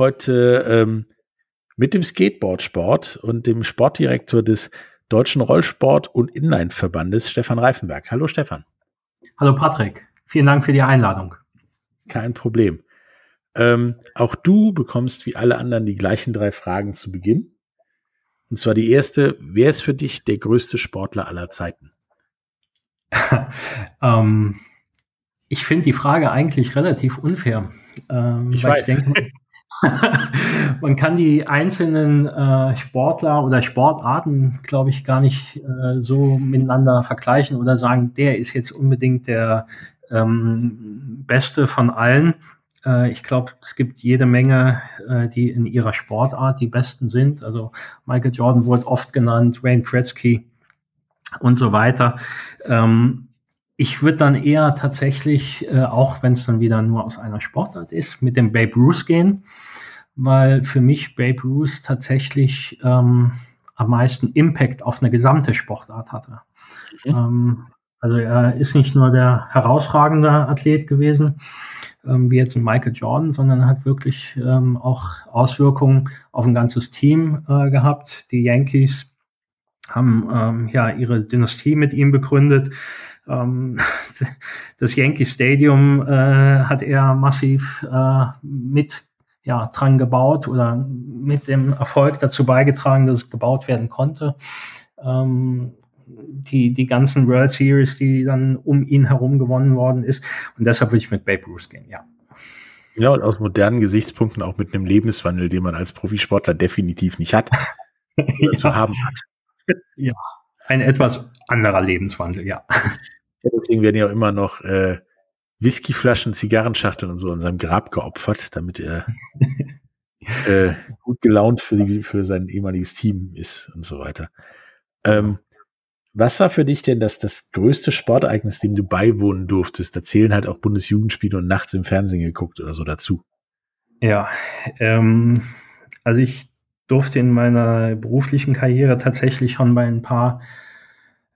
heute ähm, mit dem Skateboardsport und dem Sportdirektor des Deutschen Rollsport- und Inline-Verbandes, Stefan Reifenberg. Hallo Stefan. Hallo Patrick, vielen Dank für die Einladung. Kein Problem. Ähm, auch du bekommst wie alle anderen die gleichen drei Fragen zu Beginn. Und zwar die erste, wer ist für dich der größte Sportler aller Zeiten? ähm, ich finde die Frage eigentlich relativ unfair. Ähm, ich weiß. Ich denke, man kann die einzelnen äh, Sportler oder Sportarten, glaube ich, gar nicht äh, so miteinander vergleichen oder sagen, der ist jetzt unbedingt der ähm, Beste von allen. Äh, ich glaube, es gibt jede Menge, äh, die in ihrer Sportart die Besten sind. Also Michael Jordan wurde oft genannt, Wayne Gretzky und so weiter. Ähm, ich würde dann eher tatsächlich, äh, auch wenn es dann wieder nur aus einer Sportart ist, mit dem Babe Ruth gehen weil für mich Babe Ruth tatsächlich ähm, am meisten Impact auf eine gesamte Sportart hatte. Mhm. Ähm, also er ist nicht nur der herausragende Athlet gewesen, ähm, wie jetzt ein Michael Jordan, sondern hat wirklich ähm, auch Auswirkungen auf ein ganzes Team äh, gehabt. Die Yankees haben ähm, ja ihre Dynastie mit ihm begründet. Ähm, das Yankee Stadium äh, hat er massiv äh, mit ja, dran gebaut oder mit dem Erfolg dazu beigetragen, dass es gebaut werden konnte. Ähm, die, die ganzen World Series, die dann um ihn herum gewonnen worden ist. Und deshalb würde ich mit Babe Ruth gehen, ja. Ja, und aus modernen Gesichtspunkten auch mit einem Lebenswandel, den man als Profisportler definitiv nicht hat, ja. zu haben hat. Ja, ein etwas anderer Lebenswandel, ja. ja deswegen werden ja auch immer noch äh, Whiskyflaschen, Zigarrenschachteln und so an seinem Grab geopfert, damit er äh, gut gelaunt für, die, für sein ehemaliges Team ist und so weiter. Ähm, was war für dich denn das, das größte Sportereignis, dem du beiwohnen durftest? Da zählen halt auch Bundesjugendspiele und nachts im Fernsehen geguckt oder so dazu. Ja, ähm, also ich durfte in meiner beruflichen Karriere tatsächlich schon bei ein paar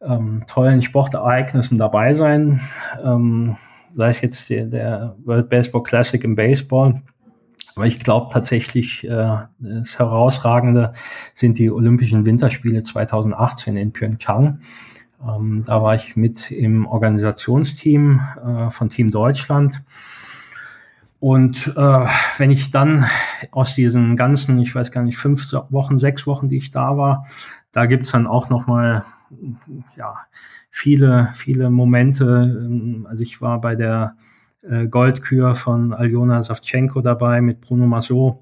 ähm, tollen Sportereignissen dabei sein. Ähm, sei es jetzt der, der World Baseball Classic im Baseball. Aber ich glaube tatsächlich, äh, das Herausragende sind die Olympischen Winterspiele 2018 in Pyeongchang. Ähm, da war ich mit im Organisationsteam äh, von Team Deutschland. Und äh, wenn ich dann aus diesen ganzen, ich weiß gar nicht, fünf Wochen, sechs Wochen, die ich da war, da gibt's dann auch noch mal ja, viele, viele Momente. Ähm, also ich war bei der äh, Goldkür von Aljona Savchenko dabei mit Bruno Massot.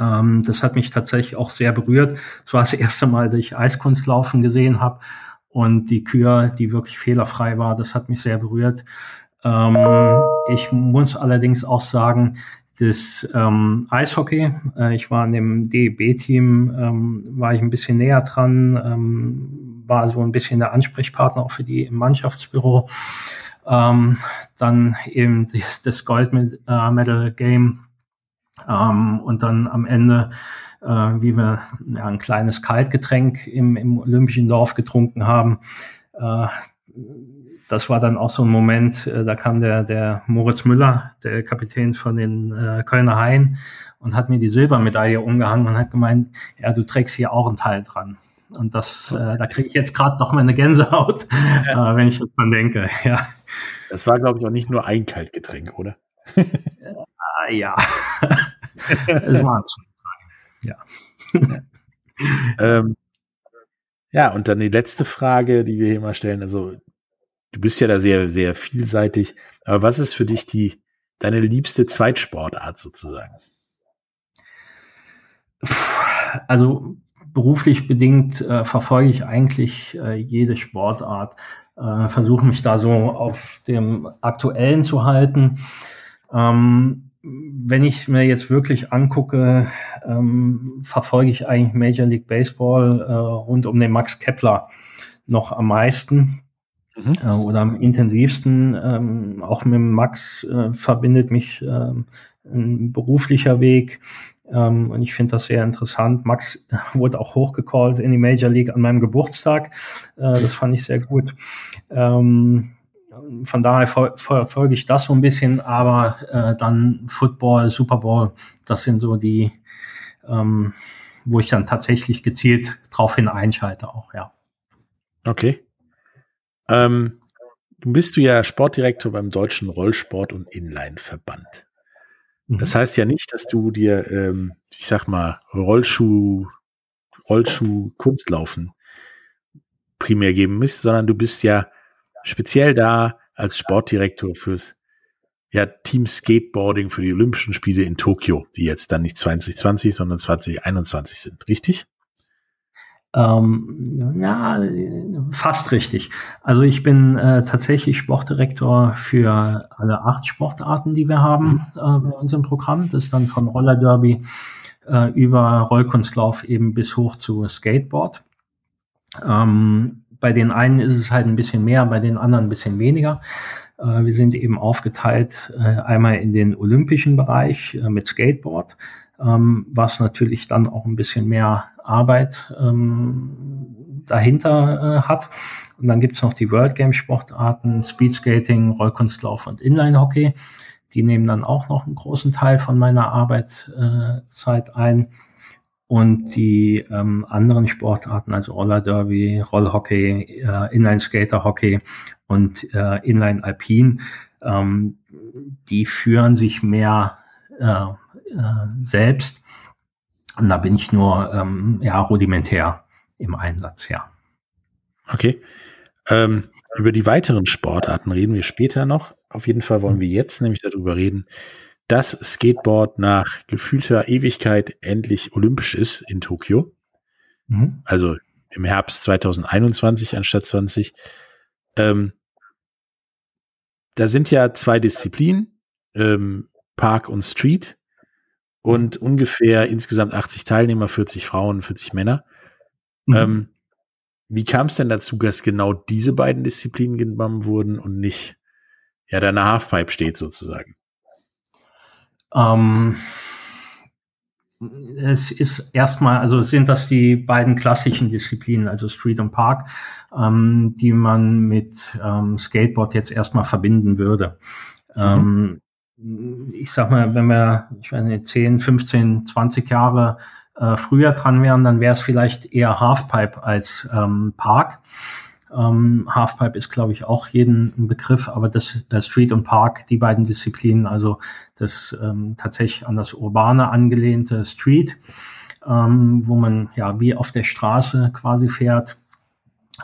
Ähm, das hat mich tatsächlich auch sehr berührt. Es war das erste Mal, dass ich Eiskunstlaufen gesehen habe und die Kür, die wirklich fehlerfrei war, das hat mich sehr berührt. Ähm, ich muss allerdings auch sagen, das ähm, Eishockey, äh, ich war in dem DEB-Team, war ich ein bisschen näher dran, war so ein bisschen der Ansprechpartner auch für die im Mannschaftsbüro. Ähm, dann eben das Gold äh, Medal Game ähm, und dann am Ende, äh, wie wir ja, ein kleines Kaltgetränk im, im Olympischen Dorf getrunken haben. Äh, das war dann auch so ein Moment, äh, da kam der, der Moritz Müller, der Kapitän von den äh, Kölner Haien, und hat mir die Silbermedaille umgehangen und hat gemeint, ja, du trägst hier auch einen Teil dran. Und das, äh, da kriege ich jetzt gerade noch mal eine Gänsehaut, ja. äh, wenn ich dran denke. Ja. Das war, glaube ich, auch nicht nur ein Kaltgetränk, oder? äh, ja. es war Ja. ähm, ja, und dann die letzte Frage, die wir hier immer stellen. Also, du bist ja da sehr, sehr vielseitig. Aber was ist für dich die, deine liebste Zweitsportart sozusagen? Also, beruflich bedingt äh, verfolge ich eigentlich äh, jede Sportart, äh, versuche mich da so auf dem Aktuellen zu halten. Ähm, wenn ich mir jetzt wirklich angucke, ähm, verfolge ich eigentlich Major League Baseball äh, rund um den Max Kepler noch am meisten mhm. äh, oder am intensivsten. Ähm, auch mit Max äh, verbindet mich ähm, ein beruflicher Weg. Ähm, und ich finde das sehr interessant. Max wurde auch hochgecallt in die Major League an meinem Geburtstag. Äh, das fand ich sehr gut. Ähm, von daher verfolge ich das so ein bisschen, aber äh, dann Football, Super Bowl, das sind so die, ähm, wo ich dann tatsächlich gezielt drauf hin einschalte auch, ja. Okay. Ähm, bist du ja Sportdirektor beim Deutschen Rollsport- und Inline-Verband. Mhm. Das heißt ja nicht, dass du dir, ähm, ich sag mal, Rollschuh, Rollschuh Kunstlaufen primär geben müsst, sondern du bist ja speziell da als Sportdirektor fürs ja, Team Skateboarding für die Olympischen Spiele in Tokio, die jetzt dann nicht 2020, sondern 2021 sind, richtig? Ähm, ja, fast richtig. Also ich bin äh, tatsächlich Sportdirektor für alle acht Sportarten, die wir haben äh, bei unserem Programm. Das ist dann von Roller Derby äh, über Rollkunstlauf eben bis hoch zu Skateboard. Ähm, bei den einen ist es halt ein bisschen mehr, bei den anderen ein bisschen weniger. Äh, wir sind eben aufgeteilt äh, einmal in den olympischen Bereich äh, mit Skateboard, ähm, was natürlich dann auch ein bisschen mehr Arbeit ähm, dahinter hat. Und dann gibt's noch die World Game Sportarten, Speedskating, Rollkunstlauf und Inline-Hockey. Die nehmen dann auch noch einen großen Teil von meiner Arbeitszeit ein. Und die ähm, anderen Sportarten, also Roller Derby, Rollhockey, äh, Inline Skater Hockey und äh, Inline Alpin, ähm, die führen sich mehr äh, äh, selbst. Und da bin ich nur ähm, ja, rudimentär im Einsatz, ja. Okay. Ähm, über die weiteren Sportarten reden wir später noch. Auf jeden Fall wollen wir jetzt nämlich darüber reden, dass Skateboard nach gefühlter Ewigkeit endlich olympisch ist in Tokio. Mhm. Also im Herbst 2021 anstatt 20. Ähm, da sind ja zwei Disziplinen, ähm, Park und Street und ungefähr insgesamt 80 Teilnehmer, 40 Frauen, 40 Männer. Mhm. Ähm, wie kam es denn dazu, dass genau diese beiden Disziplinen genommen wurden und nicht ja der Halfpipe steht sozusagen? Ähm, es ist erstmal, also sind das die beiden klassischen Disziplinen, also Street und Park, ähm, die man mit ähm, Skateboard jetzt erstmal verbinden würde. Mhm. Ich sag mal, wenn wir, ich nicht, 10, 15, 20 Jahre äh, früher dran wären, dann wäre es vielleicht eher Halfpipe als ähm, Park. Ähm, Halfpipe ist, glaube ich, auch jeden ein Begriff, aber das äh, Street und Park, die beiden Disziplinen, also das ähm, tatsächlich an das urbane angelehnte Street, ähm, wo man ja wie auf der Straße quasi fährt,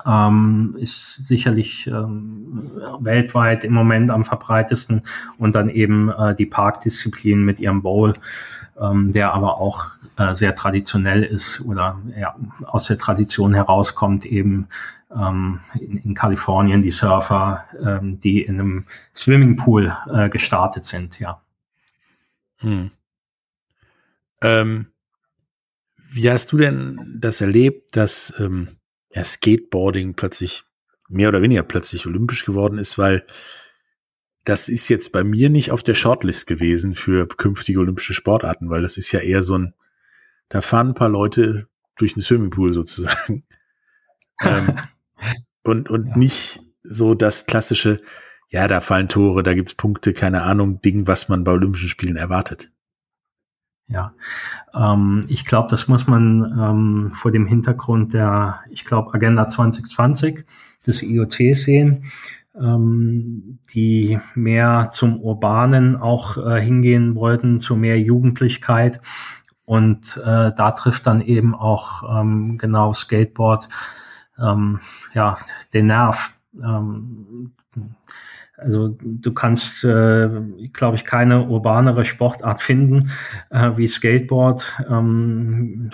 ähm, ist sicherlich ähm, weltweit im Moment am verbreitesten und dann eben äh, die Parkdisziplin mit ihrem Bowl, ähm, der aber auch äh, sehr traditionell ist oder ja, aus der Tradition herauskommt, eben ähm, in, in, Kalifornien die Surfer, ähm, die in einem Swimmingpool äh, gestartet sind, ja. Hm. Ähm, wie hast du denn das erlebt, dass ähm, ja, Skateboarding plötzlich mehr oder weniger plötzlich olympisch geworden ist, weil das ist jetzt bei mir nicht auf der Shortlist gewesen für künftige olympische Sportarten, weil das ist ja eher so ein, da fahren ein paar Leute durch den Swimmingpool sozusagen. ähm, und und ja. nicht so das klassische, ja, da fallen Tore, da gibt's Punkte, keine Ahnung, Ding, was man bei Olympischen Spielen erwartet. Ja, ähm, ich glaube, das muss man ähm, vor dem Hintergrund der, ich glaube, Agenda 2020 des IOC sehen, ähm, die mehr zum Urbanen auch äh, hingehen wollten, zu mehr Jugendlichkeit. Und äh, da trifft dann eben auch ähm, genau Skateboard ähm, ja den Nerv. Ähm, also du kannst, äh, glaube ich, keine urbanere Sportart finden äh, wie Skateboard. Ähm,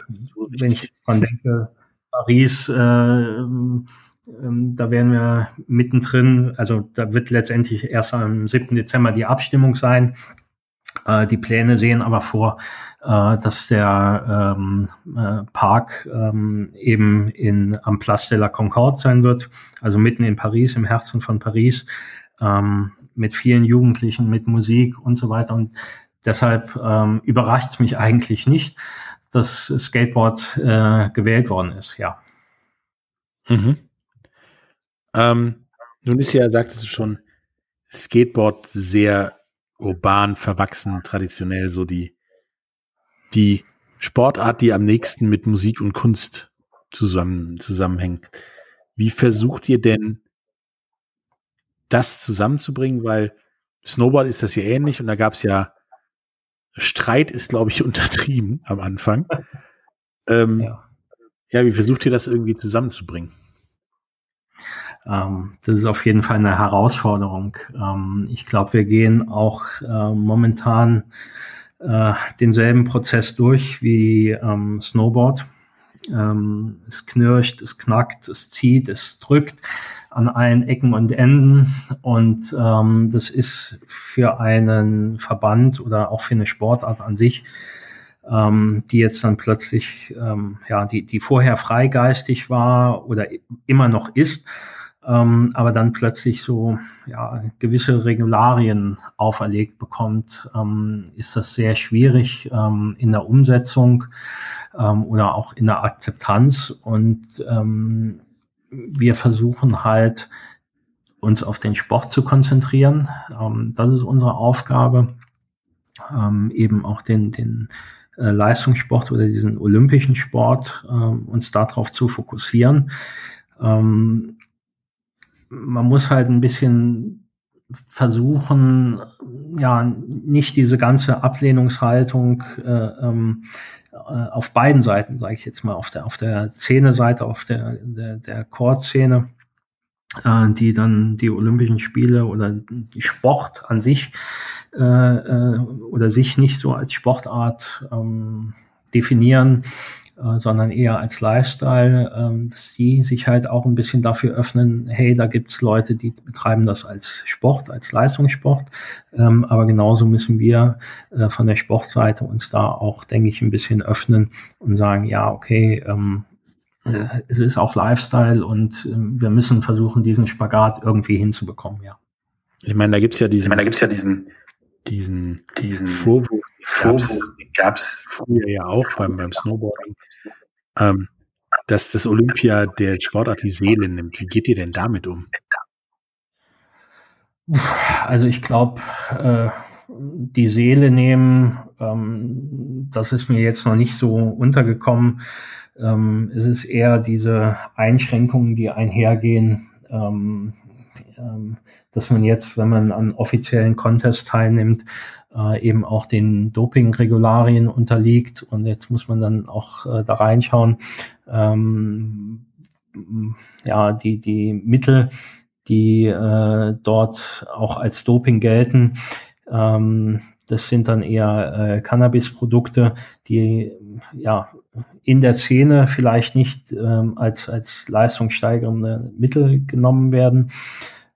wenn ich dran denke, Paris, äh, ähm, da wären wir mittendrin. Also da wird letztendlich erst am 7. Dezember die Abstimmung sein. Äh, die Pläne sehen aber vor, äh, dass der ähm, äh, Park ähm, eben in, am Place de la Concorde sein wird, also mitten in Paris, im Herzen von Paris, ähm, mit vielen Jugendlichen, mit Musik und so weiter. Und deshalb ähm, überrascht es mich eigentlich nicht, dass Skateboard äh, gewählt worden ist, ja. Mhm. Ähm, nun ist ja, sagtest du schon, Skateboard sehr urban verwachsen, traditionell so die, die Sportart, die am nächsten mit Musik und Kunst zusammen, zusammenhängt. Wie versucht ihr denn, das zusammenzubringen? Weil Snowboard ist das ja ähnlich und da gab es ja Streit ist, glaube ich, untertrieben am Anfang. ähm, ja. ja, wie versucht ihr das irgendwie zusammenzubringen? Ähm, das ist auf jeden Fall eine Herausforderung. Ähm, ich glaube, wir gehen auch äh, momentan äh, denselben Prozess durch wie ähm, Snowboard. Ähm, es knirscht, es knackt, es zieht, es drückt an allen Ecken und Enden. Und ähm, das ist für einen Verband oder auch für eine Sportart an sich, ähm, die jetzt dann plötzlich, ähm, ja, die, die vorher freigeistig war oder immer noch ist, ähm, aber dann plötzlich so ja, gewisse Regularien auferlegt bekommt, ähm, ist das sehr schwierig ähm, in der Umsetzung ähm, oder auch in der Akzeptanz. Und ähm, wir versuchen halt, uns auf den Sport zu konzentrieren. Ähm, das ist unsere Aufgabe, ähm, eben auch den, den äh, Leistungssport oder diesen olympischen Sport ähm, uns darauf zu fokussieren. Ähm, man muss halt ein bisschen versuchen, ja, nicht diese ganze Ablehnungshaltung äh, ähm, äh, auf beiden Seiten, sage ich jetzt mal, auf der auf der Szene-Seite, auf der der, der Chord-Szene, äh, die dann die Olympischen Spiele oder die Sport an sich äh, äh, oder sich nicht so als Sportart ähm, definieren, äh, sondern eher als Lifestyle, ähm, dass die sich halt auch ein bisschen dafür öffnen, hey, da gibt's Leute, die betreiben das als Sport, als Leistungssport, ähm, aber genauso müssen wir äh, von der Sportseite uns da auch, denke ich, ein bisschen öffnen und sagen, ja, okay, ähm, äh, es ist auch Lifestyle und äh, wir müssen versuchen, diesen Spagat irgendwie hinzubekommen, ja. Ich meine, da gibt's ja diesen, ich meine, da gibt's ja diesen, diesen, diesen Vorwurf, gab's, gab's früher ja auch beim, beim Snowboarding, ähm, dass das Olympia der Sportart die Seele nimmt. Wie geht ihr denn damit um? Also ich glaube, äh, die Seele nehmen, ähm, das ist mir jetzt noch nicht so untergekommen. Ähm, es ist eher diese Einschränkungen, die einhergehen, ähm, ähm dass man jetzt, wenn man an offiziellen Contests teilnimmt, äh, eben auch den Doping-Regularien unterliegt. Und jetzt muss man dann auch äh, da reinschauen. Ähm, ja, die, die Mittel, die äh, dort auch als Doping gelten, ähm, das sind dann eher äh, Cannabis-Produkte, die ja in der Szene vielleicht nicht ähm, als, als leistungssteigernde Mittel genommen werden.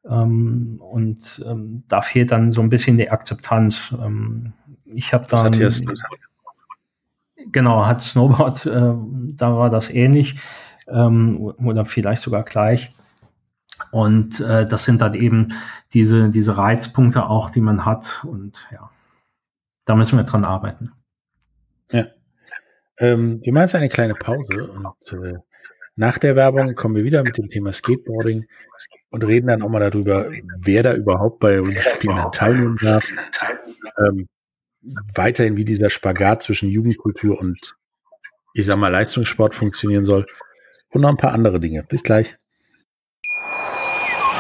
Ähm, und ähm, da fehlt dann so ein bisschen die Akzeptanz. Ähm, ich habe dann. Genau, hat Snowboard, äh, da war das ähnlich ähm, oder vielleicht sogar gleich. Und äh, das sind dann eben diese, diese Reizpunkte auch, die man hat. Und ja, da müssen wir dran arbeiten. Ja. Ähm, wir machen jetzt eine kleine Pause und äh, nach der Werbung kommen wir wieder mit dem Thema Skateboarding und reden dann auch mal darüber, wer da überhaupt bei Olympischen Spielen teilnehmen darf. Ähm, weiterhin, wie dieser Spagat zwischen Jugendkultur und, ich sag mal, Leistungssport funktionieren soll. Und noch ein paar andere Dinge. Bis gleich.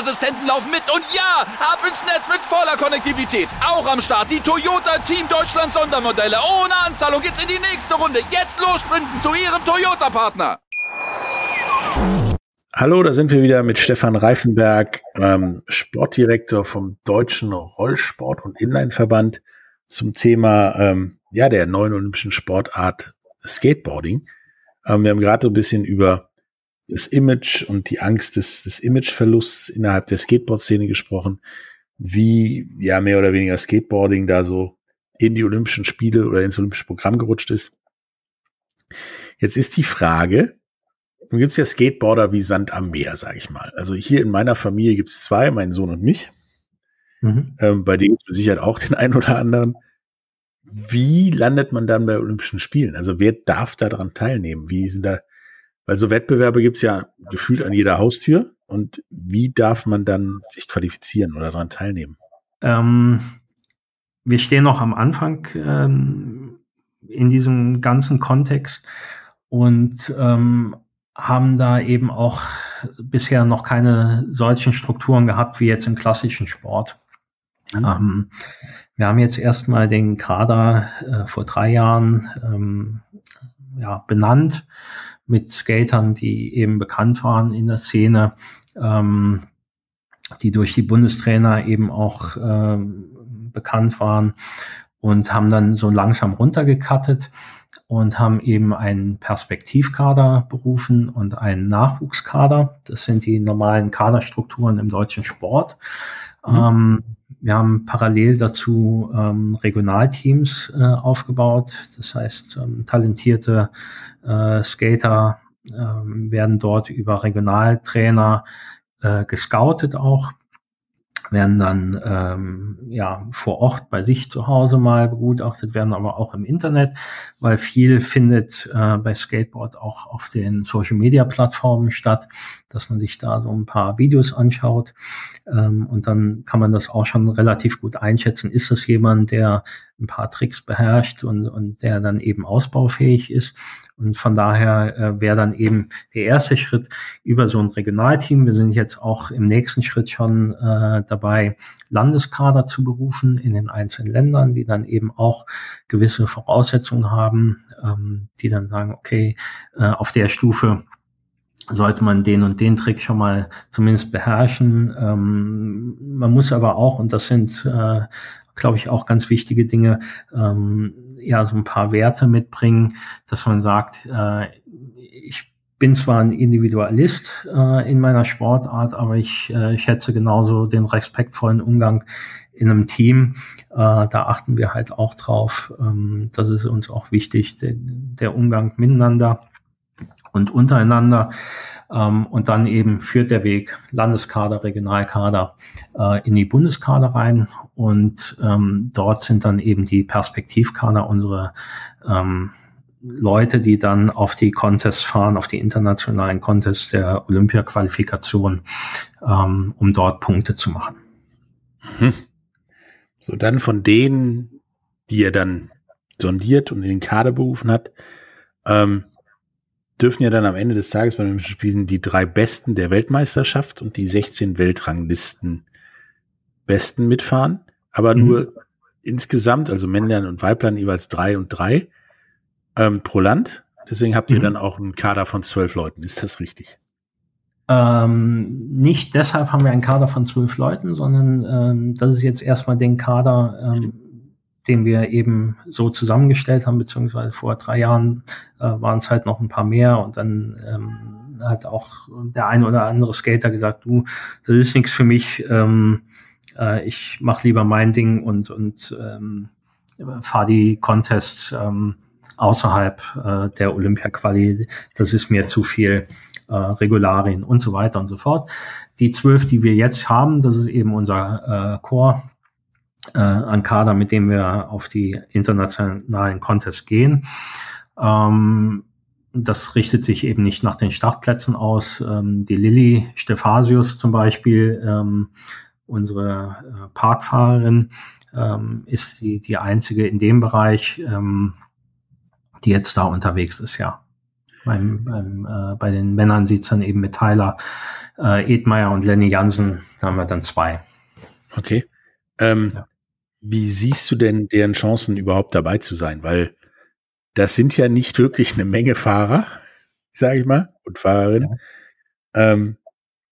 Sicherheitsassistenten laufen mit. Und ja, ab ins Netz mit voller Konnektivität. Auch am Start die Toyota Team Deutschland Sondermodelle. Ohne Anzahlung geht's in die nächste Runde. Jetzt los sprinten zu Ihrem Toyota-Partner. Hallo, da sind wir wieder mit Stefan Reifenberg, ähm, Sportdirektor vom Deutschen Rollsport- und Inlineverband zum Thema ähm, ja der neuen olympischen Sportart Skateboarding. Ähm, wir haben gerade ein bisschen über das Image und die Angst des, des Imageverlusts innerhalb der Skateboard-Szene gesprochen, wie ja mehr oder weniger Skateboarding da so in die Olympischen Spiele oder ins Olympische Programm gerutscht ist. Jetzt ist die Frage, nun gibt es ja Skateboarder wie Sand am Meer, sage ich mal. Also hier in meiner Familie gibt es zwei, meinen Sohn und mich. Mhm. Ähm, bei denen gibt es Sicherheit auch den einen oder anderen. Wie landet man dann bei Olympischen Spielen? Also wer darf daran teilnehmen? Wie sind da, weil so Wettbewerbe gibt's ja gefühlt an jeder Haustür. Und wie darf man dann sich qualifizieren oder daran teilnehmen? Ähm, wir stehen noch am Anfang ähm, in diesem ganzen Kontext und ähm, haben da eben auch bisher noch keine solchen Strukturen gehabt wie jetzt im klassischen Sport. Mhm. Ähm, wir haben jetzt erstmal den Kader äh, vor drei Jahren ähm, ja, benannt mit Skatern, die eben bekannt waren in der Szene, ähm, die durch die Bundestrainer eben auch ähm, bekannt waren und haben dann so langsam runtergekattet und haben eben einen Perspektivkader berufen und einen Nachwuchskader. Das sind die normalen Kaderstrukturen im deutschen Sport. Mhm. Ähm, wir haben parallel dazu ähm, Regionalteams äh, aufgebaut. Das heißt, ähm, talentierte äh, Skater äh, werden dort über Regionaltrainer äh, gescoutet auch werden dann ähm, ja vor Ort bei sich zu Hause mal begutachtet, werden aber auch im Internet, weil viel findet äh, bei Skateboard auch auf den Social Media Plattformen statt, dass man sich da so ein paar Videos anschaut ähm, und dann kann man das auch schon relativ gut einschätzen. Ist das jemand, der ein paar Tricks beherrscht und, und der dann eben ausbaufähig ist? Und von daher äh, wäre dann eben der erste Schritt über so ein Regionalteam. Wir sind jetzt auch im nächsten Schritt schon äh, dabei, Landeskader zu berufen in den einzelnen Ländern, die dann eben auch gewisse Voraussetzungen haben, ähm, die dann sagen, okay, äh, auf der Stufe sollte man den und den Trick schon mal zumindest beherrschen. Ähm, man muss aber auch, und das sind, äh, glaube ich, auch ganz wichtige Dinge, ähm, ja, so ein paar Werte mitbringen, dass man sagt, äh, ich bin zwar ein Individualist äh, in meiner Sportart, aber ich äh, schätze genauso den respektvollen Umgang in einem Team. Äh, da achten wir halt auch drauf. Ähm, das ist uns auch wichtig, der, der Umgang miteinander und untereinander. Ähm, und dann eben führt der Weg Landeskader, Regionalkader äh, in die Bundeskader rein. Und ähm, dort sind dann eben die Perspektivkader unsere ähm, Leute, die dann auf die Contests fahren, auf die internationalen Contests der Olympia-Qualifikation, ähm, um dort Punkte zu machen. Mhm. So, dann von denen, die er dann sondiert und in den Kader berufen hat, ähm, dürfen ja dann am Ende des Tages bei den Olympischen Spielen die drei Besten der Weltmeisterschaft und die 16 Weltranglisten Besten mitfahren, aber mhm. nur insgesamt, also Männlein und Weiblein jeweils drei und drei ähm, pro Land. Deswegen habt ihr mhm. dann auch einen Kader von zwölf Leuten. Ist das richtig? Ähm, nicht deshalb haben wir einen Kader von zwölf Leuten, sondern ähm, das ist jetzt erstmal den Kader, ähm, den wir eben so zusammengestellt haben, beziehungsweise vor drei Jahren äh, waren es halt noch ein paar mehr und dann ähm, hat auch der eine oder andere Skater gesagt, du, das ist nichts für mich, ähm, äh, ich mache lieber mein Ding und, und ähm, fahre die Contests ähm, außerhalb äh, der Olympia-Quali, das ist mir zu viel. äh, Regularien und so weiter und so fort. Die zwölf, die wir jetzt haben, das ist eben unser äh, Core äh, an Kader, mit dem wir auf die internationalen Contests gehen. Ähm, das richtet sich eben nicht nach den Startplätzen aus. Ähm, die Lilly Stephasius zum Beispiel, ähm, unsere äh, Parkfahrerin, ähm, ist die, die einzige in dem Bereich, ähm, die jetzt da unterwegs ist, ja. Beim, beim, äh, bei den Männern sieht's dann eben mit Tyler äh, Edmeier und Lenny Jansen, da haben wir dann zwei. Okay. Ähm, ja. Wie siehst du denn deren Chancen überhaupt dabei zu sein? Weil das sind ja nicht wirklich eine Menge Fahrer, sage ich mal, und Fahrerinnen. Ja. Ähm,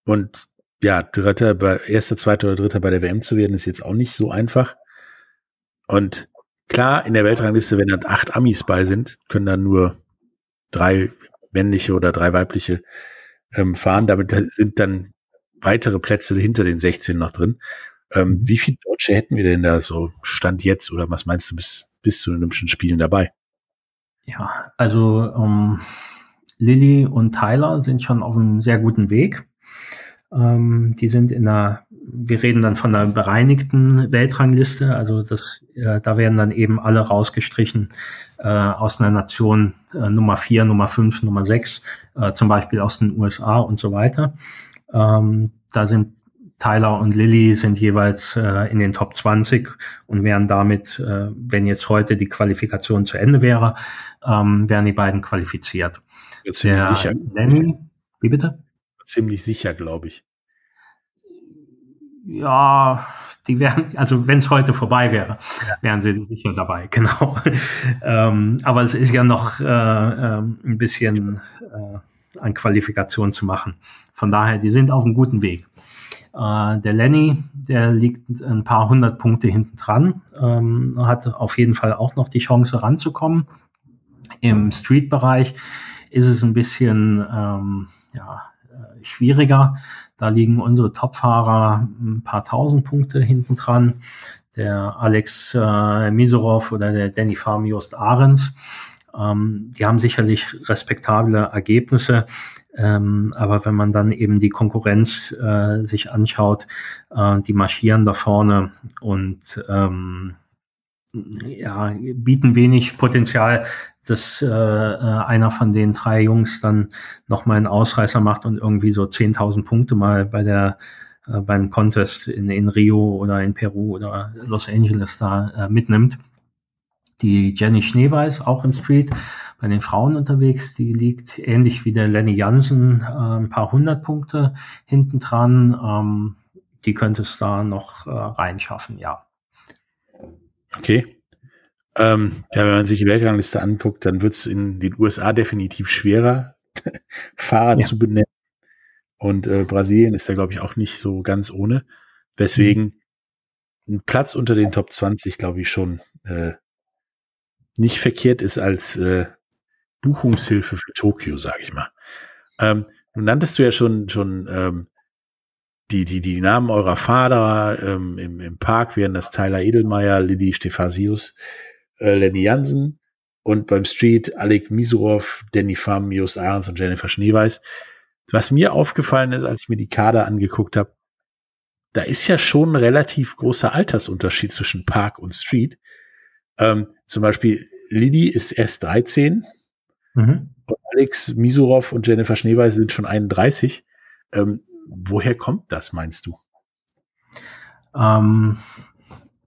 und ja, dritter, bei, erster, zweiter oder dritter bei der WM zu werden, ist jetzt auch nicht so einfach. Und klar, in der Weltrangliste, wenn dann acht Amis bei sind, können dann nur drei männliche oder drei weibliche ähm, fahren. Damit sind dann weitere Plätze hinter den 16 noch drin. Ähm, mhm. wie viele Deutsche hätten wir denn da so Stand jetzt oder was meinst du bis, bis zu den Olympischen Spielen dabei? Ja, also ähm, Lilly und Tyler sind schon auf einem sehr guten Weg. Ähm, die sind in einer, wir reden dann von einer bereinigten Weltrangliste, also das, äh, da werden dann eben alle rausgestrichen äh, aus einer Nation äh, Nummer vier, Nummer fünf, Nummer sechs, äh, zum Beispiel aus den USA und so weiter. Ähm, da sind Tyler und Lilly sind jeweils äh, in den Top 20 und wären damit, äh, wenn jetzt heute die Qualifikation zu Ende wäre, ähm, wären die beiden qualifiziert. Ja, ziemlich Der sicher. Lenny, wie bitte? Ziemlich sicher, glaube ich. Ja, die wären, also wenn es heute vorbei wäre, ja. wären sie sicher dabei, genau. ähm, aber es ist ja noch äh, äh, ein bisschen äh, an Qualifikation zu machen. Von daher, die sind auf einem guten Weg. Äh, der Lenny, der liegt ein paar hundert Punkte hinten dran, ähm, hat auf jeden Fall auch noch die Chance ranzukommen. Im Street-Bereich ist es ein bisschen ähm, ja, äh, schwieriger. Da liegen unsere Top-Fahrer ein paar tausend Punkte hinten dran. Der Alex äh, Misorov oder der Danny Farm Just Ahrens. Ähm, die haben sicherlich respektable Ergebnisse. Ähm, aber wenn man dann eben die Konkurrenz äh, sich anschaut, äh, die marschieren da vorne und ähm, ja, bieten wenig Potenzial, dass äh, äh einer von den drei Jungs dann nochmal einen Ausreißer macht und irgendwie so 10.000 Punkte mal bei der äh, beim Contest in, in Rio oder in Peru oder Los Angeles da äh, mitnimmt. Die Jenny Schneeweiß, auch im Street, bei den Frauen unterwegs. Die liegt ähnlich wie der Lenny Jansen äh, ein paar hundert Punkte hinten dran. Ähm, die könnte es da noch äh, reinschaffen, ja. Okay. Ähm, ja, wenn man sich die Weltrangliste anguckt, dann wird es in den USA definitiv schwerer, Fahrer ja. zu benennen. Und äh, Brasilien ist da, glaube ich, auch nicht so ganz ohne. Weswegen mhm. ein Platz unter den Top 20, glaube ich, schon äh, nicht verkehrt ist als äh, Buchungshilfe für Tokio, sage ich mal. Ähm, nun nanntest du ja schon schon ähm, die die die Namen eurer Vater ähm, im, im Park wären das Tyler Edelmeier, Lilly Stephasius, äh, Lenny Jansen und beim Street Alec Misurov, Danny Pham, Jos Ahrens und Jennifer Schneeweiß. Was mir aufgefallen ist, als ich mir die Kader angeguckt habe, da ist ja schon ein relativ großer Altersunterschied zwischen Park und Street. Ähm, zum Beispiel Lilly ist erst 13, Mhm. Alex Misurov und Jennifer Schneeweiß sind schon 31. Ähm, woher kommt das, meinst du? Ähm,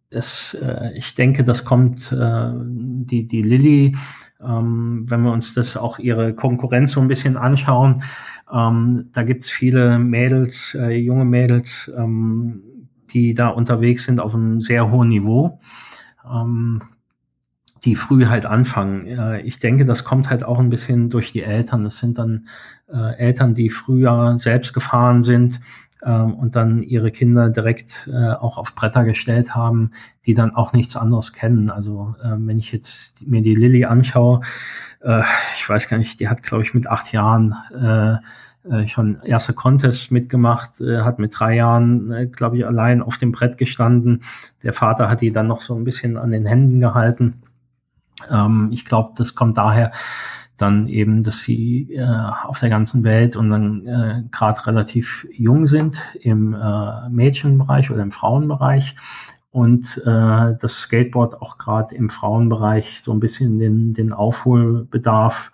es, äh, ich denke, das kommt äh, die, die Lilly, ähm, wenn wir uns das auch ihre Konkurrenz so ein bisschen anschauen. Ähm, da gibt's viele Mädels, äh, junge Mädels, ähm, die da unterwegs sind auf einem sehr hohen Niveau. Ähm, die früh halt anfangen. Ich denke, das kommt halt auch ein bisschen durch die Eltern. Das sind dann äh, Eltern, die früher selbst gefahren sind ähm, und dann ihre Kinder direkt äh, auch auf Bretter gestellt haben, die dann auch nichts anderes kennen. Also äh, wenn ich jetzt mir die Lilly anschaue, äh, ich weiß gar nicht, die hat, glaube ich, mit acht Jahren äh, äh, schon erste Contests mitgemacht, äh, hat mit drei Jahren, äh, glaube ich, allein auf dem Brett gestanden. Der Vater hat die dann noch so ein bisschen an den Händen gehalten. Ähm, ich glaube, das kommt daher, dann eben, dass sie äh, auf der ganzen Welt und dann äh, gerade relativ jung sind im äh, Mädchenbereich oder im Frauenbereich und äh, das Skateboard auch gerade im Frauenbereich so ein bisschen den, den Aufholbedarf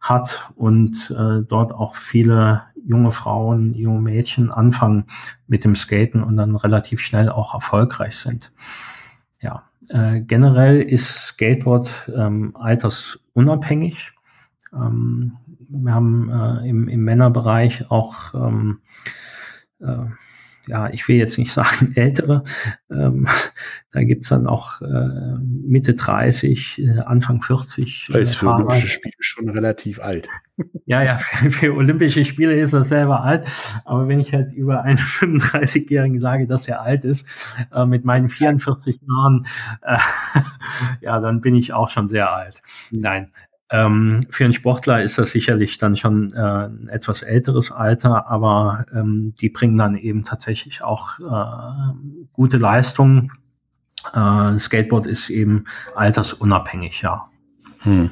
hat und äh, dort auch viele junge Frauen, junge Mädchen anfangen mit dem Skaten und dann relativ schnell auch erfolgreich sind. Ja, äh, generell ist Skateboard ähm, altersunabhängig. Ähm, wir haben äh, im, im Männerbereich auch ähm, äh, ja, ich will jetzt nicht sagen ältere, ähm, da gibt's dann auch äh, Mitte 30, äh, Anfang 40. Äh, ist für Fahrer. Olympische Spiele schon relativ alt. Ja, ja, für, für Olympische Spiele ist das selber alt. Aber wenn ich halt über einen 35-Jährigen sage, dass er alt ist, äh, mit meinen 44 Jahren, äh, ja, dann bin ich auch schon sehr alt. Nein, ähm, für einen Sportler ist das sicherlich dann schon äh, ein etwas älteres Alter, aber ähm, die bringen dann eben tatsächlich auch äh, gute Leistungen. Äh, Skateboard ist eben altersunabhängig, ja. Hm.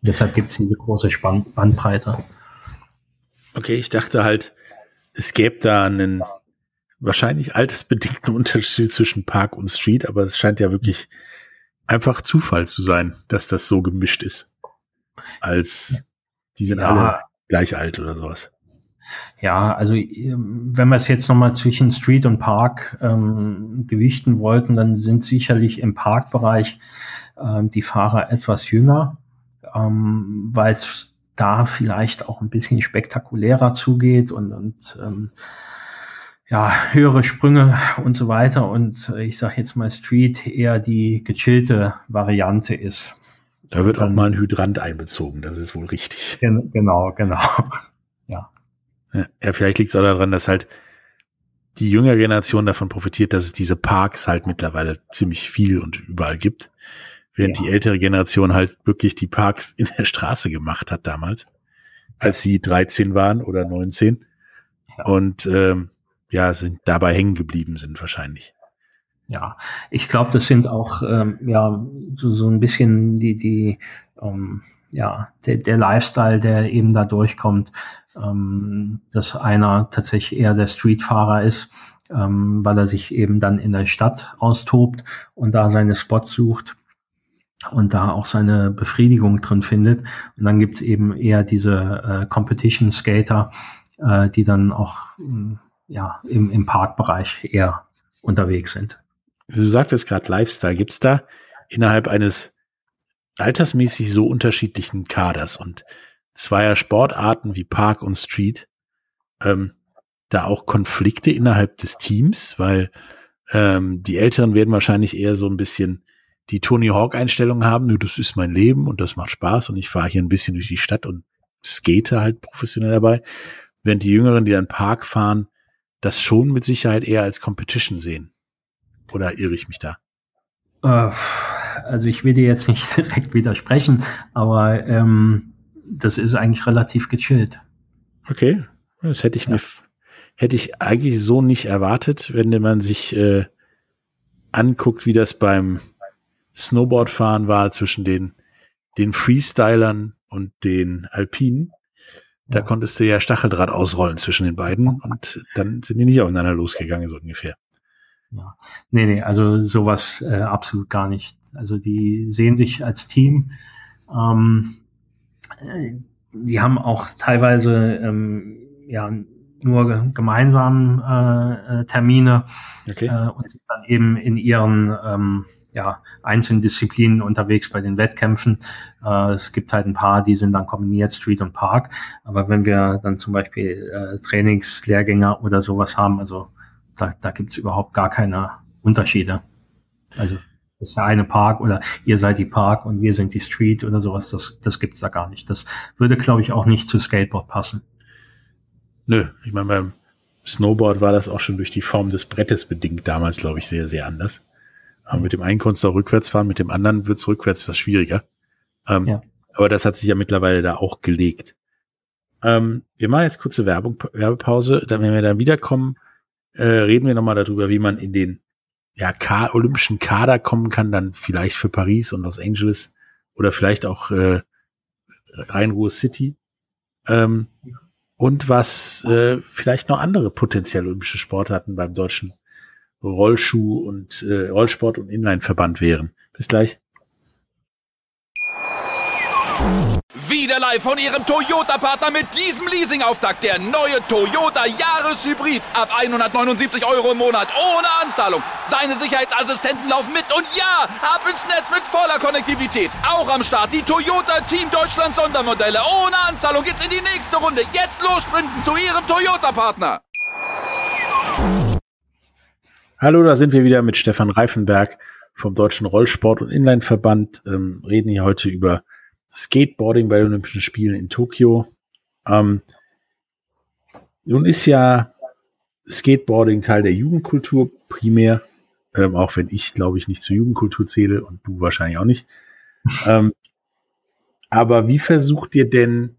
Deshalb gibt es diese große Spann Bandbreite. Okay, ich dachte halt, es gäbe da einen wahrscheinlich altersbedingten Unterschied zwischen Park und Street, aber es scheint ja wirklich einfach Zufall zu sein, dass das so gemischt ist als die sind ja. alle gleich alt oder sowas. Ja, also ähm, wenn wir es jetzt nochmal zwischen Street und Park ähm, gewichten wollten, dann sind sicherlich im Parkbereich ähm, die Fahrer etwas jünger, ähm, weil es da vielleicht auch ein bisschen spektakulärer zugeht und, und ähm, ja, höhere Sprünge und so weiter. Und ich sage jetzt mal Street eher die gechillte Variante ist. Da wird auch mal ein Hydrant einbezogen, das ist wohl richtig. Genau, genau. Ja. Ja, vielleicht liegt es auch daran, dass halt die jüngere Generation davon profitiert, dass es diese Parks halt mittlerweile ziemlich viel und überall gibt. Während ja. die ältere Generation halt wirklich die Parks in der Straße gemacht hat damals, als sie 13 waren oder 19. Ja. Und ähm, ja, sind dabei hängen geblieben sind wahrscheinlich. Ja, ich glaube, das sind auch ähm, ja so, so ein bisschen die die ähm, ja der, der Lifestyle, der eben da durchkommt, ähm, dass einer tatsächlich eher der Streetfahrer ist, ähm, weil er sich eben dann in der Stadt austobt und da seine Spots sucht und da auch seine Befriedigung drin findet. Und dann gibt es eben eher diese äh, Competition Skater, äh, die dann auch ja im, im Parkbereich eher unterwegs sind. Du sagtest gerade Lifestyle. Gibt es da innerhalb eines altersmäßig so unterschiedlichen Kaders und zweier Sportarten wie Park und Street ähm, da auch Konflikte innerhalb des Teams? Weil ähm, die Älteren werden wahrscheinlich eher so ein bisschen die Tony Hawk-Einstellung haben, nur das ist mein Leben und das macht Spaß und ich fahre hier ein bisschen durch die Stadt und skate halt professionell dabei. Während die Jüngeren, die dann Park fahren, das schon mit Sicherheit eher als Competition sehen. Oder irre ich mich da? Äh, also ich will dir jetzt nicht direkt widersprechen, aber ähm, das ist eigentlich relativ gechillt. Okay, das hätte ich ja. mir hätte ich eigentlich so nicht erwartet, wenn man sich äh, anguckt, wie das beim Snowboardfahren war zwischen den den Freestylern und den Alpinen. Da ja. konntest du ja Stacheldraht ausrollen zwischen den beiden und dann sind die nicht aufeinander losgegangen, so ungefähr. Ja. Nee, nee, also sowas äh, absolut gar nicht. Also die sehen sich als Team. Ähm, äh, die haben auch teilweise ähm, ja nur gemeinsam äh, äh, Termine okay. äh, und sind dann eben in ihren ähm, ja, einzelnen Disziplinen unterwegs bei den Wettkämpfen. Äh, es gibt halt ein paar, die sind dann kombiniert Street und Park. Aber wenn wir dann zum Beispiel äh, Trainingslehrgänger oder sowas haben, also da, da gibt es überhaupt gar keine Unterschiede. Also das ist der eine Park oder ihr seid die Park und wir sind die Street oder sowas, das, das gibt's da gar nicht. Das würde, glaube ich, auch nicht zu Skateboard passen. Nö, ich meine, beim Snowboard war das auch schon durch die Form des Brettes bedingt damals, glaube ich, sehr, sehr anders. Aber mit dem einen konntest du auch rückwärts fahren, mit dem anderen wird's rückwärts was schwieriger. Ähm, ja. Aber das hat sich ja mittlerweile da auch gelegt. Ähm, wir machen jetzt kurze Werbung, Werbepause. Dann, wenn wir dann wiederkommen, äh, reden wir nochmal darüber, wie man in den ja, Ka olympischen Kader kommen kann, dann vielleicht für Paris und Los Angeles oder vielleicht auch äh, Rhein-Ruhr City. Ähm, und was äh, vielleicht noch andere potenziell olympische Sportarten beim deutschen Rollschuh und äh, Rollsport und Inline-Verband wären. Bis gleich. Wieder live von Ihrem Toyota-Partner mit diesem Leasing-Auftakt. Der neue Toyota Jahreshybrid. Ab 179 Euro im Monat. Ohne Anzahlung. Seine Sicherheitsassistenten laufen mit. Und ja, ab ins Netz mit voller Konnektivität. Auch am Start die Toyota Team Deutschland Sondermodelle. Ohne Anzahlung geht's in die nächste Runde. Jetzt los sprinten zu Ihrem Toyota-Partner. Hallo, da sind wir wieder mit Stefan Reifenberg vom Deutschen Rollsport- und Inline-Verband. Ähm, reden hier heute über Skateboarding bei den Olympischen Spielen in Tokio. Ähm, nun ist ja Skateboarding Teil der Jugendkultur primär, ähm, auch wenn ich, glaube ich, nicht zur Jugendkultur zähle und du wahrscheinlich auch nicht. ähm, aber wie versucht ihr denn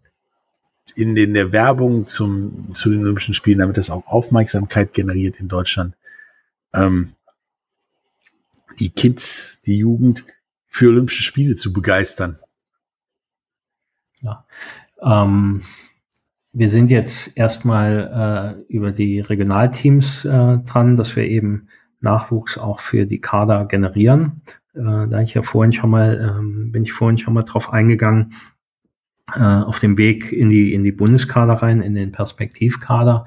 in, den, der Werbung zum, zu den Olympischen Spielen, damit das auch Aufmerksamkeit generiert in Deutschland, ähm, die Kids, die Jugend für Olympische Spiele zu begeistern? Ja. Ähm, wir sind jetzt erstmal äh, über die Regionalteams äh, dran, dass wir eben Nachwuchs auch für die Kader generieren. Äh, da ich ja vorhin schon mal, ähm, bin ich vorhin schon mal drauf eingegangen, äh, auf dem Weg in die, in die Bundeskader rein, in den Perspektivkader.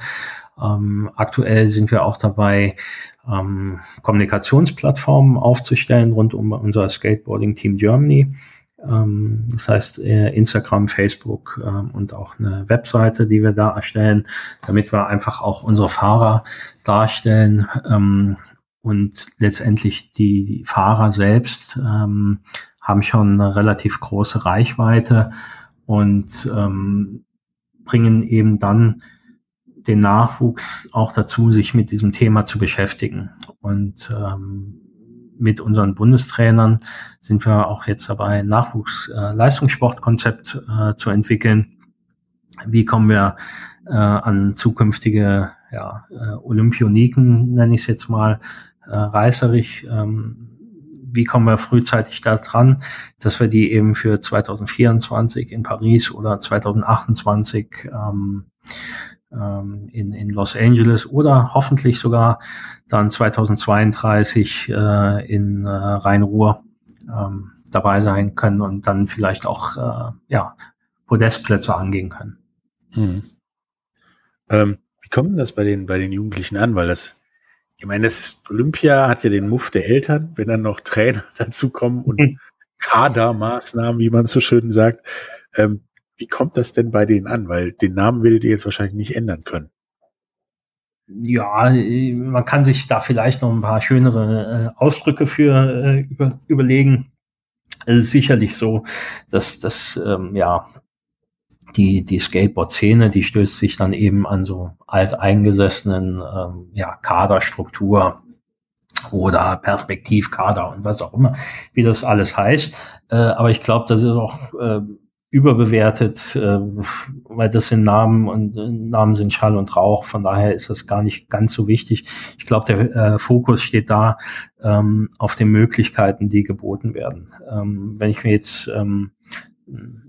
Ähm, aktuell sind wir auch dabei, ähm, Kommunikationsplattformen aufzustellen rund um unser Skateboarding Team Germany. Ähm, das heißt äh, Instagram, Facebook ähm, und auch eine Webseite, die wir da erstellen, damit wir einfach auch unsere Fahrer darstellen ähm, und letztendlich die Fahrer selbst haben schon eine relativ große Reichweite und bringen eben dann den Nachwuchs auch dazu, sich mit diesem Thema zu beschäftigen. Und ähm, mit unseren Bundestrainern sind wir auch jetzt dabei, ein Nachwuchsleistungssportkonzept äh, zu entwickeln. Wie kommen wir äh, an zukünftige ja, äh, Olympioniken, nenne ich es jetzt mal, äh, reißerig? Ähm, wie kommen wir frühzeitig da dran, dass wir die eben für 2024 in Paris oder 2028 ähm, ähm, in, in Los Angeles oder hoffentlich sogar dann 2032 äh, in äh, Rhein-Ruhr ähm, dabei sein können und dann vielleicht auch äh, ja, Podestplätze angehen können. Hm. Ähm, wie kommt denn das bei den, bei den Jugendlichen an? Weil das, ich meine, das Olympia hat ja den Muff der Eltern, wenn dann noch Trainer dazukommen und hm. Kadermaßnahmen, wie man so schön sagt. Ähm, wie kommt das denn bei denen an? Weil den Namen werdet ihr jetzt wahrscheinlich nicht ändern können. Ja, man kann sich da vielleicht noch ein paar schönere äh, Ausdrücke für äh, über, überlegen. Es ist sicherlich so, dass das ähm, ja die die Skateboard-Szene, die stößt sich dann eben an so alteingesessenen ähm, ja, Kaderstruktur oder Perspektivkader und was auch immer, wie das alles heißt. Äh, aber ich glaube, das ist auch äh, überbewertet, äh, weil das sind Namen und äh, Namen sind Schall und Rauch. Von daher ist das gar nicht ganz so wichtig. Ich glaube, der äh, Fokus steht da ähm, auf den Möglichkeiten, die geboten werden. Ähm, wenn ich mir jetzt ähm,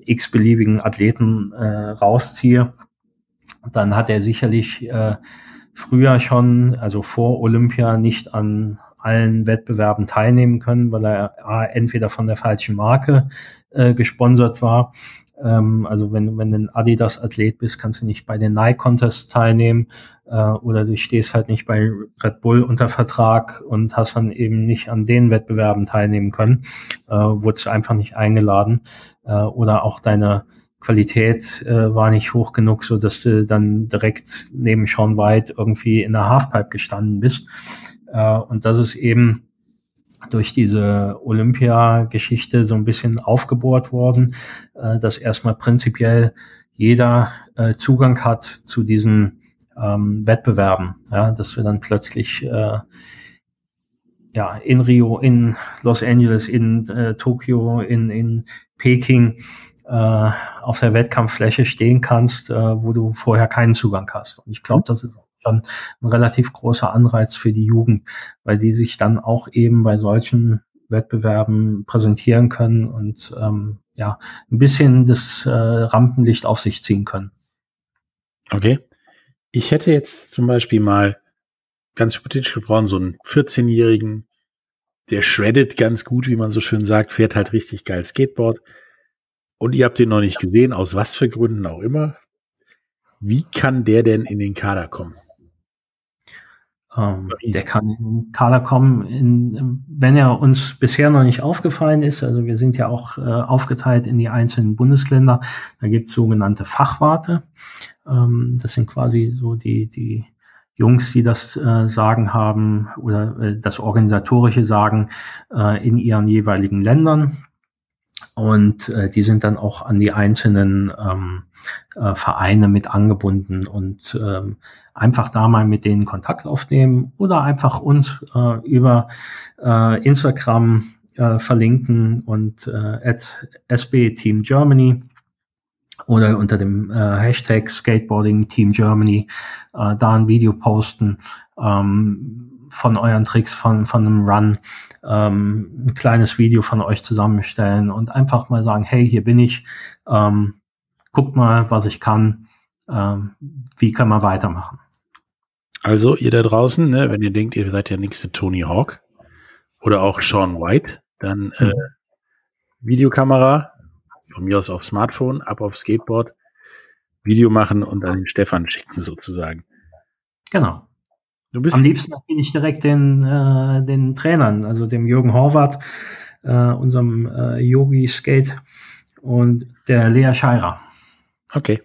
x-beliebigen Athleten äh, rausziehe, dann hat er sicherlich äh, früher schon, also vor Olympia, nicht an allen Wettbewerben teilnehmen können, weil er entweder von der falschen Marke äh, gesponsert war. Ähm, also wenn, wenn du ein Adidas-Athlet bist, kannst du nicht bei den Nike-Contests teilnehmen äh, oder du stehst halt nicht bei Red Bull unter Vertrag und hast dann eben nicht an den Wettbewerben teilnehmen können, äh, wurdest einfach nicht eingeladen äh, oder auch deine Qualität äh, war nicht hoch genug, so dass du dann direkt neben Sean White irgendwie in der Halfpipe gestanden bist. Äh, und das ist eben durch diese Olympia-Geschichte so ein bisschen aufgebohrt worden, äh, dass erstmal prinzipiell jeder äh, Zugang hat zu diesen ähm, Wettbewerben, ja, dass wir dann plötzlich äh, ja in Rio, in Los Angeles, in äh, Tokio, in in Peking äh, auf der Wettkampffläche stehen kannst, äh, wo du vorher keinen Zugang hast. Und ich glaube, das ist schon ein relativ großer Anreiz für die Jugend, weil die sich dann auch eben bei solchen Wettbewerben präsentieren können und ähm, ja ein bisschen das äh, Rampenlicht auf sich ziehen können. Okay. Ich hätte jetzt zum Beispiel mal ganz hypothetisch gebrochen, so einen 14-Jährigen, der shreddet ganz gut, wie man so schön sagt, fährt halt richtig geil Skateboard. Und ihr habt ihn noch nicht gesehen, aus was für Gründen auch immer. Wie kann der denn in den Kader kommen? Ähm, der kann in Kader kommen, in, wenn er uns bisher noch nicht aufgefallen ist. Also wir sind ja auch äh, aufgeteilt in die einzelnen Bundesländer. Da gibt es sogenannte Fachwarte. Ähm, das sind quasi so die, die Jungs, die das äh, Sagen haben oder äh, das organisatorische Sagen äh, in ihren jeweiligen Ländern. Und äh, die sind dann auch an die einzelnen ähm, äh, Vereine mit angebunden und ähm, einfach da mal mit denen Kontakt aufnehmen oder einfach uns äh, über äh, Instagram äh, verlinken und äh, at SB Team Germany oder unter dem äh, Hashtag Skateboarding Team Germany äh, da ein Video posten. Ähm, von euren Tricks von, von einem Run, ähm, ein kleines Video von euch zusammenstellen und einfach mal sagen, hey, hier bin ich, ähm, guckt mal, was ich kann, ähm, wie kann man weitermachen. Also ihr da draußen, ne, wenn ihr denkt, ihr seid ja nächste Tony Hawk oder auch Sean White, dann äh, mhm. Videokamera, von mir aus auf Smartphone, ab auf Skateboard, Video machen und an den Stefan schicken sozusagen. Genau. Du bist Am liebsten bin ich direkt den, äh, den Trainern, also dem Jürgen Horvath, äh, unserem äh, Yogi Skate und der Lea Scheirer. Okay.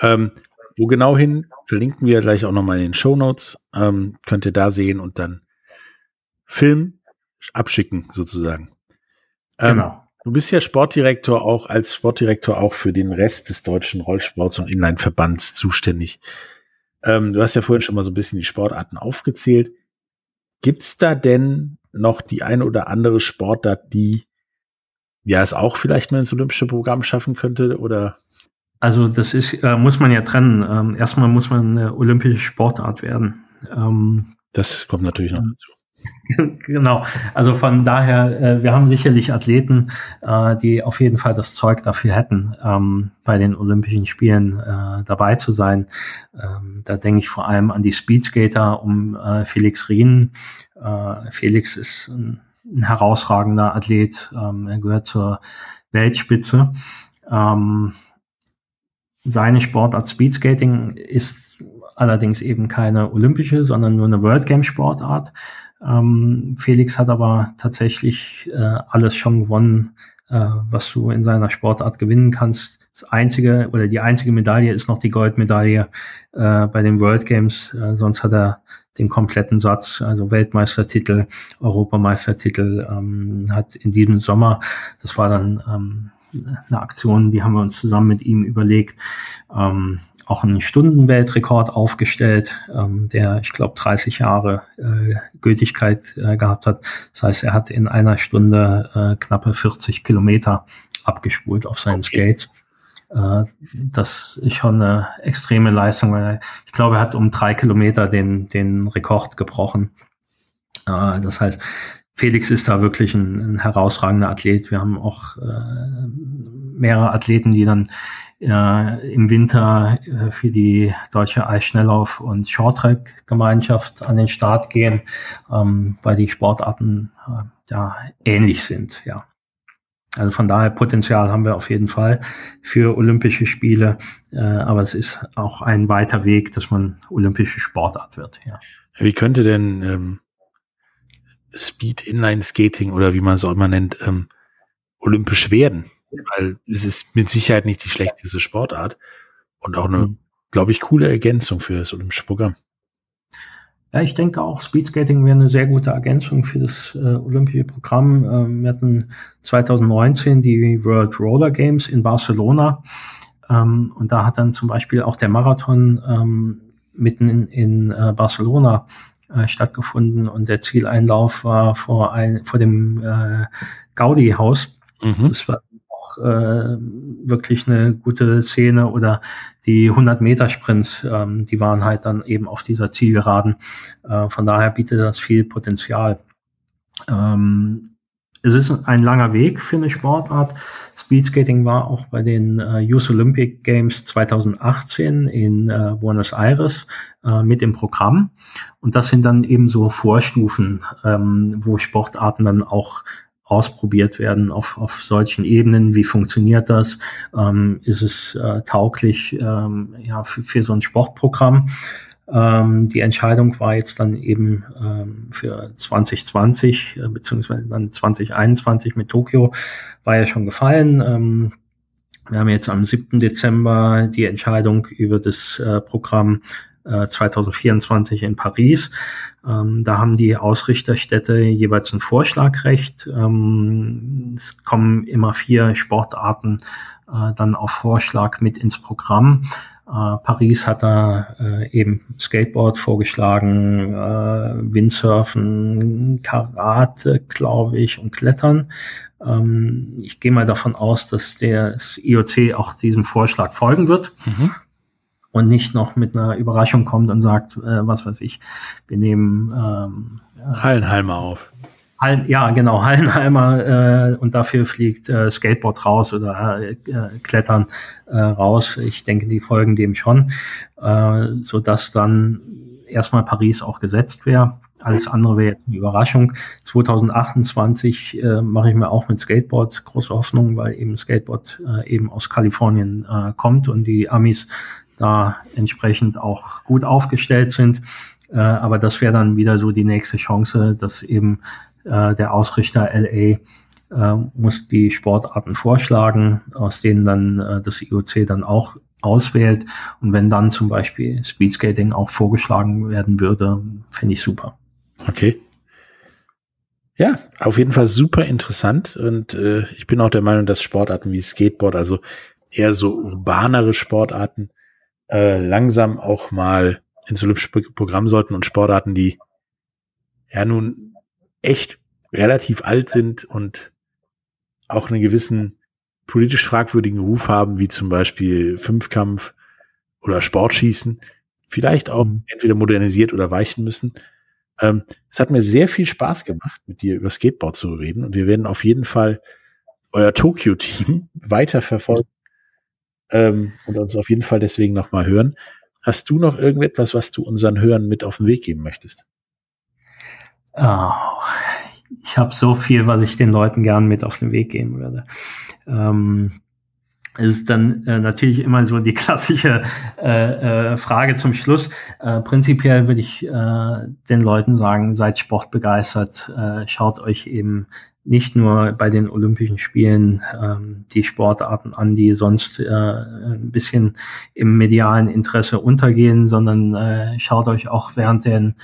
Ähm, wo genau hin, verlinken wir gleich auch nochmal in den Show Notes. Ähm, könnt ihr da sehen und dann Film abschicken, sozusagen. Ähm, genau. Du bist ja Sportdirektor auch als Sportdirektor auch für den Rest des deutschen Rollsports und Inline-Verbands zuständig. Ähm, du hast ja vorhin schon mal so ein bisschen die Sportarten aufgezählt. Gibt's da denn noch die eine oder andere Sportart, die ja es auch vielleicht mal ins olympische Programm schaffen könnte oder? Also das ist, äh, muss man ja trennen. Ähm, erstmal muss man eine olympische Sportart werden. Ähm, das kommt natürlich noch dazu. genau. Also von daher, äh, wir haben sicherlich Athleten, äh, die auf jeden Fall das Zeug dafür hätten, ähm, bei den Olympischen Spielen äh, dabei zu sein. Ähm, da denke ich vor allem an die Speedskater um äh, Felix Rien. Äh, Felix ist ein, ein herausragender Athlet. Ähm, er gehört zur Weltspitze. Ähm, seine Sportart Speedskating ist allerdings eben keine olympische, sondern nur eine World Game Sportart. Ähm, Felix hat aber tatsächlich äh, alles schon gewonnen, äh, was du in seiner Sportart gewinnen kannst. Das einzige oder die einzige Medaille ist noch die Goldmedaille äh, bei den World Games. Äh, sonst hat er den kompletten Satz, also Weltmeistertitel, Europameistertitel, ähm, hat in diesem Sommer, das war dann ähm, eine Aktion, die haben wir uns zusammen mit ihm überlegt, ähm, auch einen Stundenweltrekord aufgestellt, ähm, der, ich glaube, 30 Jahre äh, Gültigkeit äh, gehabt hat. Das heißt, er hat in einer Stunde äh, knappe 40 Kilometer abgespult auf seinen okay. Skates. Äh, das ist schon eine extreme Leistung, weil er, ich glaube, er hat um drei Kilometer den, den Rekord gebrochen. Äh, das heißt, Felix ist da wirklich ein, ein herausragender Athlet. Wir haben auch äh, mehrere Athleten, die dann äh, im Winter äh, für die deutsche Eisschnelllauf- und Shorttrack-Gemeinschaft an den Start gehen, ähm, weil die Sportarten äh, ja ähnlich sind, ja. Also von daher Potenzial haben wir auf jeden Fall für Olympische Spiele, äh, aber es ist auch ein weiter Weg, dass man olympische Sportart wird. Ja. Wie könnte denn ähm, Speed Inline Skating oder wie man es auch immer nennt, ähm, olympisch werden? weil es ist mit Sicherheit nicht die schlechteste Sportart und auch eine, mhm. glaube ich, coole Ergänzung für das Olympische Programm. Ja, ich denke auch, Speedskating wäre eine sehr gute Ergänzung für das äh, Olympische Programm. Ähm, wir hatten 2019 die World Roller Games in Barcelona ähm, und da hat dann zum Beispiel auch der Marathon ähm, mitten in, in äh, Barcelona äh, stattgefunden und der Zieleinlauf war vor, ein, vor dem äh, Gaudi-Haus. Mhm. Das war äh, wirklich eine gute Szene oder die 100 Meter Sprints, ähm, die waren halt dann eben auf dieser Zielgeraden. Äh, von daher bietet das viel Potenzial. Ähm, es ist ein langer Weg für eine Sportart. Speedskating war auch bei den äh, Youth Olympic Games 2018 in äh, Buenos Aires äh, mit im Programm. Und das sind dann eben so Vorstufen, ähm, wo Sportarten dann auch ausprobiert werden auf, auf solchen Ebenen. Wie funktioniert das? Ähm, ist es äh, tauglich ähm, ja, für, für so ein Sportprogramm? Ähm, die Entscheidung war jetzt dann eben ähm, für 2020 äh, beziehungsweise dann 2021 mit Tokio war ja schon gefallen. Ähm, wir haben jetzt am 7. Dezember die Entscheidung über das äh, Programm äh, 2024 in Paris. Ähm, da haben die Ausrichterstädte jeweils ein Vorschlagrecht. Ähm, es kommen immer vier Sportarten äh, dann auf Vorschlag mit ins Programm. Äh, Paris hat da äh, eben Skateboard vorgeschlagen, äh, Windsurfen, Karate, glaube ich, und Klettern. Ähm, ich gehe mal davon aus, dass der das IOC auch diesem Vorschlag folgen wird. Mhm. Und nicht noch mit einer Überraschung kommt und sagt, äh, was weiß ich, wir nehmen ähm, Hallenhalmer auf. Hallen, ja, genau, Hallenheimer äh, und dafür fliegt äh, Skateboard raus oder äh, Klettern äh, raus. Ich denke, die folgen dem schon, äh, so dass dann erstmal Paris auch gesetzt wäre. Alles andere wäre jetzt eine Überraschung. 2028 äh, mache ich mir auch mit Skateboard große Hoffnung, weil eben Skateboard äh, eben aus Kalifornien äh, kommt und die Amis da entsprechend auch gut aufgestellt sind. Äh, aber das wäre dann wieder so die nächste Chance, dass eben äh, der Ausrichter LA äh, muss die Sportarten vorschlagen, aus denen dann äh, das IOC dann auch auswählt. Und wenn dann zum Beispiel Speedskating auch vorgeschlagen werden würde, finde ich super. Okay. Ja, auf jeden Fall super interessant. Und äh, ich bin auch der Meinung, dass Sportarten wie Skateboard, also eher so urbanere Sportarten, äh, langsam auch mal ins Olympische Programm sollten und Sportarten, die ja nun echt relativ alt sind und auch einen gewissen politisch fragwürdigen Ruf haben, wie zum Beispiel Fünfkampf oder Sportschießen, vielleicht auch mhm. entweder modernisiert oder weichen müssen. Ähm, es hat mir sehr viel Spaß gemacht, mit dir über Skateboard zu reden und wir werden auf jeden Fall euer Tokyo-Team weiter verfolgen ähm, und uns auf jeden Fall deswegen nochmal hören. Hast du noch irgendetwas, was du unseren Hörern mit auf den Weg geben möchtest? Oh, ich habe so viel, was ich den Leuten gern mit auf den Weg geben würde. Ähm, es ist dann äh, natürlich immer so die klassische äh, äh, Frage zum Schluss. Äh, prinzipiell würde ich äh, den Leuten sagen, seid sportbegeistert, äh, schaut euch eben nicht nur bei den Olympischen Spielen ähm, die Sportarten an, die sonst äh, ein bisschen im medialen Interesse untergehen, sondern äh, schaut euch auch während den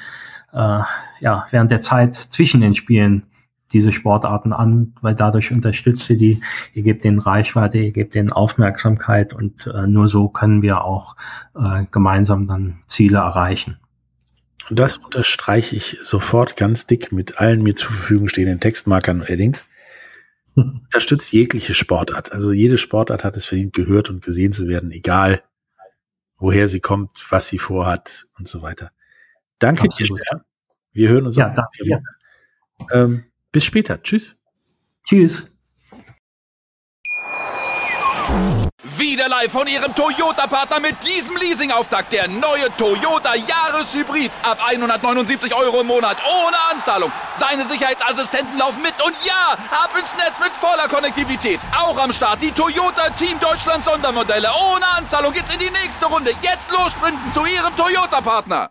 äh, ja, während der Zeit zwischen den Spielen diese Sportarten an, weil dadurch unterstützt ihr die, ihr gebt denen Reichweite, ihr gebt denen Aufmerksamkeit und äh, nur so können wir auch äh, gemeinsam dann Ziele erreichen. Und das unterstreiche ich sofort ganz dick mit allen mir zur Verfügung stehenden Textmarkern und Eddings. Unterstützt jegliche Sportart. Also jede Sportart hat es verdient, gehört und gesehen zu werden, egal woher sie kommt, was sie vorhat und so weiter. Danke Absolut. dir. Wir hören uns ja, danke, ja. Ähm, bis später. Tschüss. Tschüss. Wieder live von Ihrem Toyota-Partner mit diesem Leasing-Auftakt. Der neue Toyota Jahreshybrid. Ab 179 Euro im Monat. Ohne Anzahlung. Seine Sicherheitsassistenten laufen mit. Und ja, ab ins Netz mit voller Konnektivität. Auch am Start die Toyota Team Deutschland Sondermodelle. Ohne Anzahlung geht's in die nächste Runde. Jetzt los sprinten zu Ihrem Toyota-Partner.